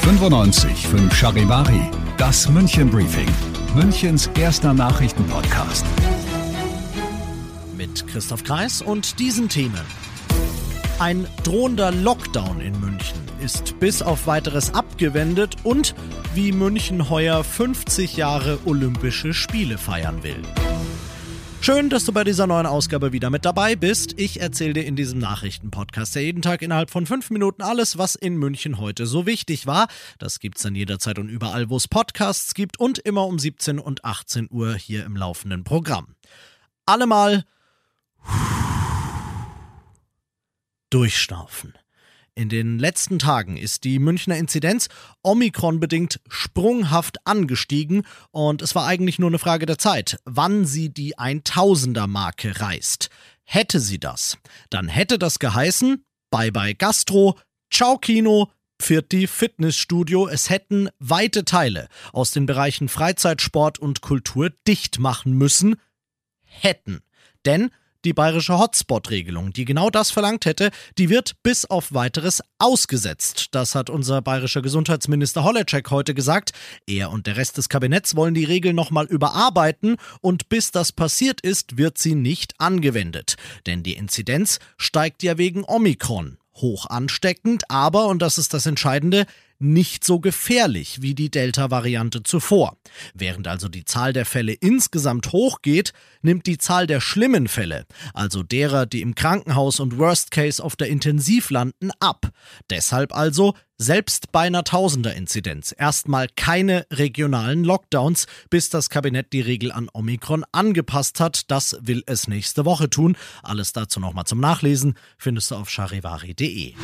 95 5 Charivari, das München Briefing, Münchens erster Nachrichtenpodcast. Mit Christoph Kreis und diesen Themen. Ein drohender Lockdown in München ist bis auf weiteres abgewendet und wie München heuer 50 Jahre Olympische Spiele feiern will. Schön, dass du bei dieser neuen Ausgabe wieder mit dabei bist. Ich erzähle dir in diesem Nachrichtenpodcast ja jeden Tag innerhalb von fünf Minuten alles, was in München heute so wichtig war. Das gibt's dann jederzeit und überall, wo es Podcasts gibt und immer um 17 und 18 Uhr hier im laufenden Programm. Allemal durchschnaufen. In den letzten Tagen ist die Münchner Inzidenz Omikron-bedingt sprunghaft angestiegen und es war eigentlich nur eine Frage der Zeit, wann sie die 1000er-Marke reißt. Hätte sie das, dann hätte das geheißen, bye bye Gastro, ciao Kino, Pfirti Fitnessstudio, es hätten weite Teile aus den Bereichen Freizeit, Sport und Kultur dicht machen müssen. Hätten. Denn die bayerische Hotspot-Regelung, die genau das verlangt hätte, die wird bis auf weiteres ausgesetzt. Das hat unser bayerischer Gesundheitsminister Holleczek heute gesagt. Er und der Rest des Kabinetts wollen die Regel nochmal überarbeiten und bis das passiert ist, wird sie nicht angewendet. Denn die Inzidenz steigt ja wegen Omikron. Hoch ansteckend, aber, und das ist das Entscheidende, nicht so gefährlich wie die Delta-Variante zuvor. Während also die Zahl der Fälle insgesamt hochgeht, nimmt die Zahl der schlimmen Fälle, also derer, die im Krankenhaus und Worst Case auf der Intensiv landen, ab. Deshalb also selbst bei einer Tausender-Inzidenz erstmal keine regionalen Lockdowns, bis das Kabinett die Regel an Omikron angepasst hat. Das will es nächste Woche tun. Alles dazu nochmal zum Nachlesen findest du auf charivari.de.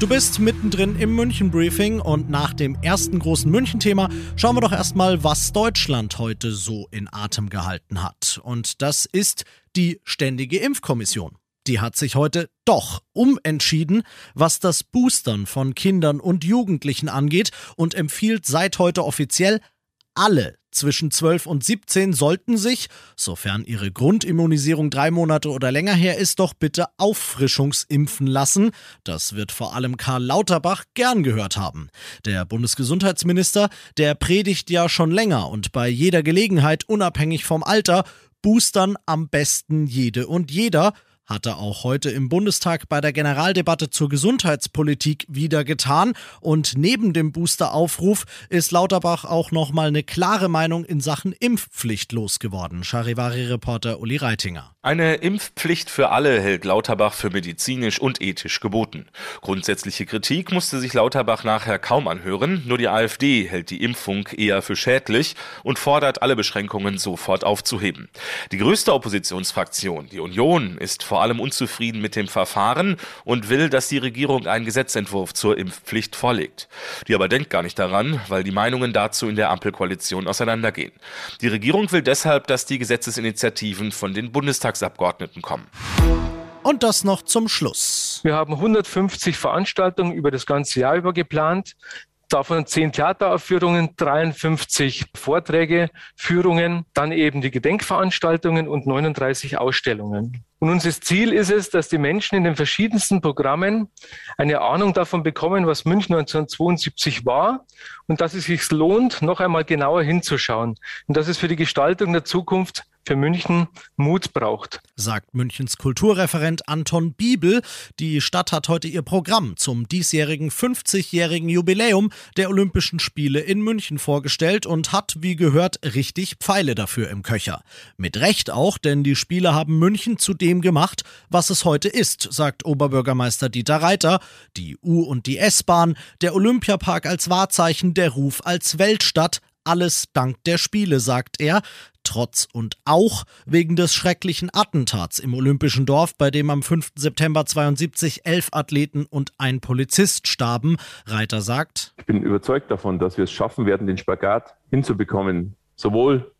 Du bist mittendrin im München Briefing und nach dem ersten großen München-Thema schauen wir doch erstmal, was Deutschland heute so in Atem gehalten hat. Und das ist die Ständige Impfkommission. Die hat sich heute doch umentschieden, was das Boostern von Kindern und Jugendlichen angeht und empfiehlt seit heute offiziell alle zwischen 12 und 17 sollten sich, sofern ihre Grundimmunisierung drei Monate oder länger her ist, doch bitte auffrischungsimpfen lassen. Das wird vor allem Karl Lauterbach gern gehört haben. Der Bundesgesundheitsminister, der predigt ja schon länger und bei jeder Gelegenheit, unabhängig vom Alter, boostern am besten jede und jeder hat er auch heute im Bundestag bei der Generaldebatte zur Gesundheitspolitik wieder getan. Und neben dem Boosteraufruf ist Lauterbach auch nochmal eine klare Meinung in Sachen Impfpflicht losgeworden. Charivari-Reporter Uli Reitinger. Eine Impfpflicht für alle hält Lauterbach für medizinisch und ethisch geboten. Grundsätzliche Kritik musste sich Lauterbach nachher kaum anhören. Nur die AfD hält die Impfung eher für schädlich und fordert, alle Beschränkungen sofort aufzuheben. Die größte Oppositionsfraktion, die Union, ist vor vor allem unzufrieden mit dem Verfahren und will, dass die Regierung einen Gesetzentwurf zur Impfpflicht vorlegt. Die aber denkt gar nicht daran, weil die Meinungen dazu in der Ampelkoalition auseinandergehen. Die Regierung will deshalb, dass die Gesetzesinitiativen von den Bundestagsabgeordneten kommen. Und das noch zum Schluss. Wir haben 150 Veranstaltungen über das ganze Jahr über geplant davon zehn Theateraufführungen, 53 Vorträge, Führungen, dann eben die Gedenkveranstaltungen und 39 Ausstellungen. Und unser Ziel ist es, dass die Menschen in den verschiedensten Programmen eine Ahnung davon bekommen, was München 1972 war und dass es sich lohnt, noch einmal genauer hinzuschauen und dass es für die Gestaltung der Zukunft für München Mut braucht. Sagt Münchens Kulturreferent Anton Biebel. Die Stadt hat heute ihr Programm zum diesjährigen 50-jährigen Jubiläum der Olympischen Spiele in München vorgestellt und hat, wie gehört, richtig Pfeile dafür im Köcher. Mit Recht auch, denn die Spiele haben München zu dem gemacht, was es heute ist, sagt Oberbürgermeister Dieter Reiter. Die U- und die S-Bahn, der Olympiapark als Wahrzeichen, der Ruf als Weltstadt, alles dank der Spiele, sagt er trotz und auch wegen des schrecklichen Attentats im Olympischen Dorf, bei dem am 5. September 72 elf Athleten und ein Polizist starben. Reiter sagt, ich bin überzeugt davon, dass wir es schaffen werden, den Spagat hinzubekommen. Sowohl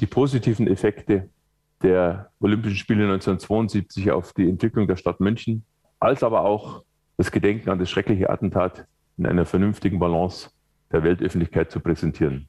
die positiven Effekte der Olympischen Spiele 1972 auf die Entwicklung der Stadt München, als aber auch das Gedenken an das schreckliche Attentat in einer vernünftigen Balance der Weltöffentlichkeit zu präsentieren.